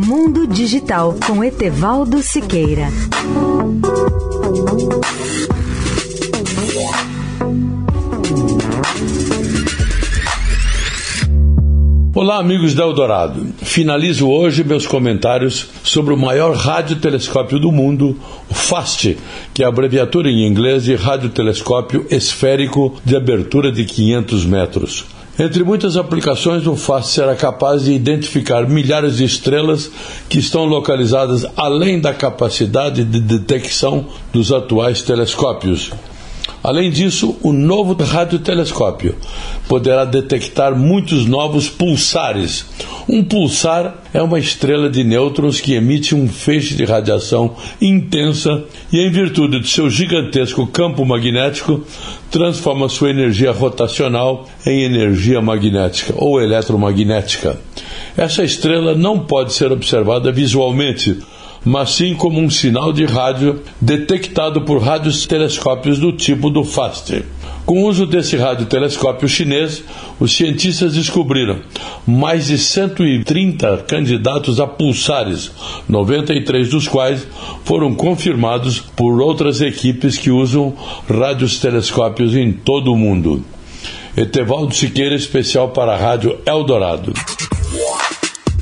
Mundo Digital com Etevaldo Siqueira. Olá, amigos da Eldorado. Finalizo hoje meus comentários sobre o maior radiotelescópio do mundo, o FAST, que é a abreviatura em inglês de Radiotelescópio Esférico de Abertura de 500 metros. Entre muitas aplicações, o FAST será capaz de identificar milhares de estrelas que estão localizadas além da capacidade de detecção dos atuais telescópios. Além disso, o novo radiotelescópio poderá detectar muitos novos pulsares. Um pulsar é uma estrela de nêutrons que emite um feixe de radiação intensa e, em virtude de seu gigantesco campo magnético, transforma sua energia rotacional em energia magnética ou eletromagnética. Essa estrela não pode ser observada visualmente mas sim como um sinal de rádio detectado por radiotelescópios do tipo do FAST. Com o uso desse radiotelescópio chinês, os cientistas descobriram mais de 130 candidatos a pulsares, 93 dos quais foram confirmados por outras equipes que usam radiotelescópios em todo o mundo. Etevaldo Siqueira, especial para a Rádio Eldorado.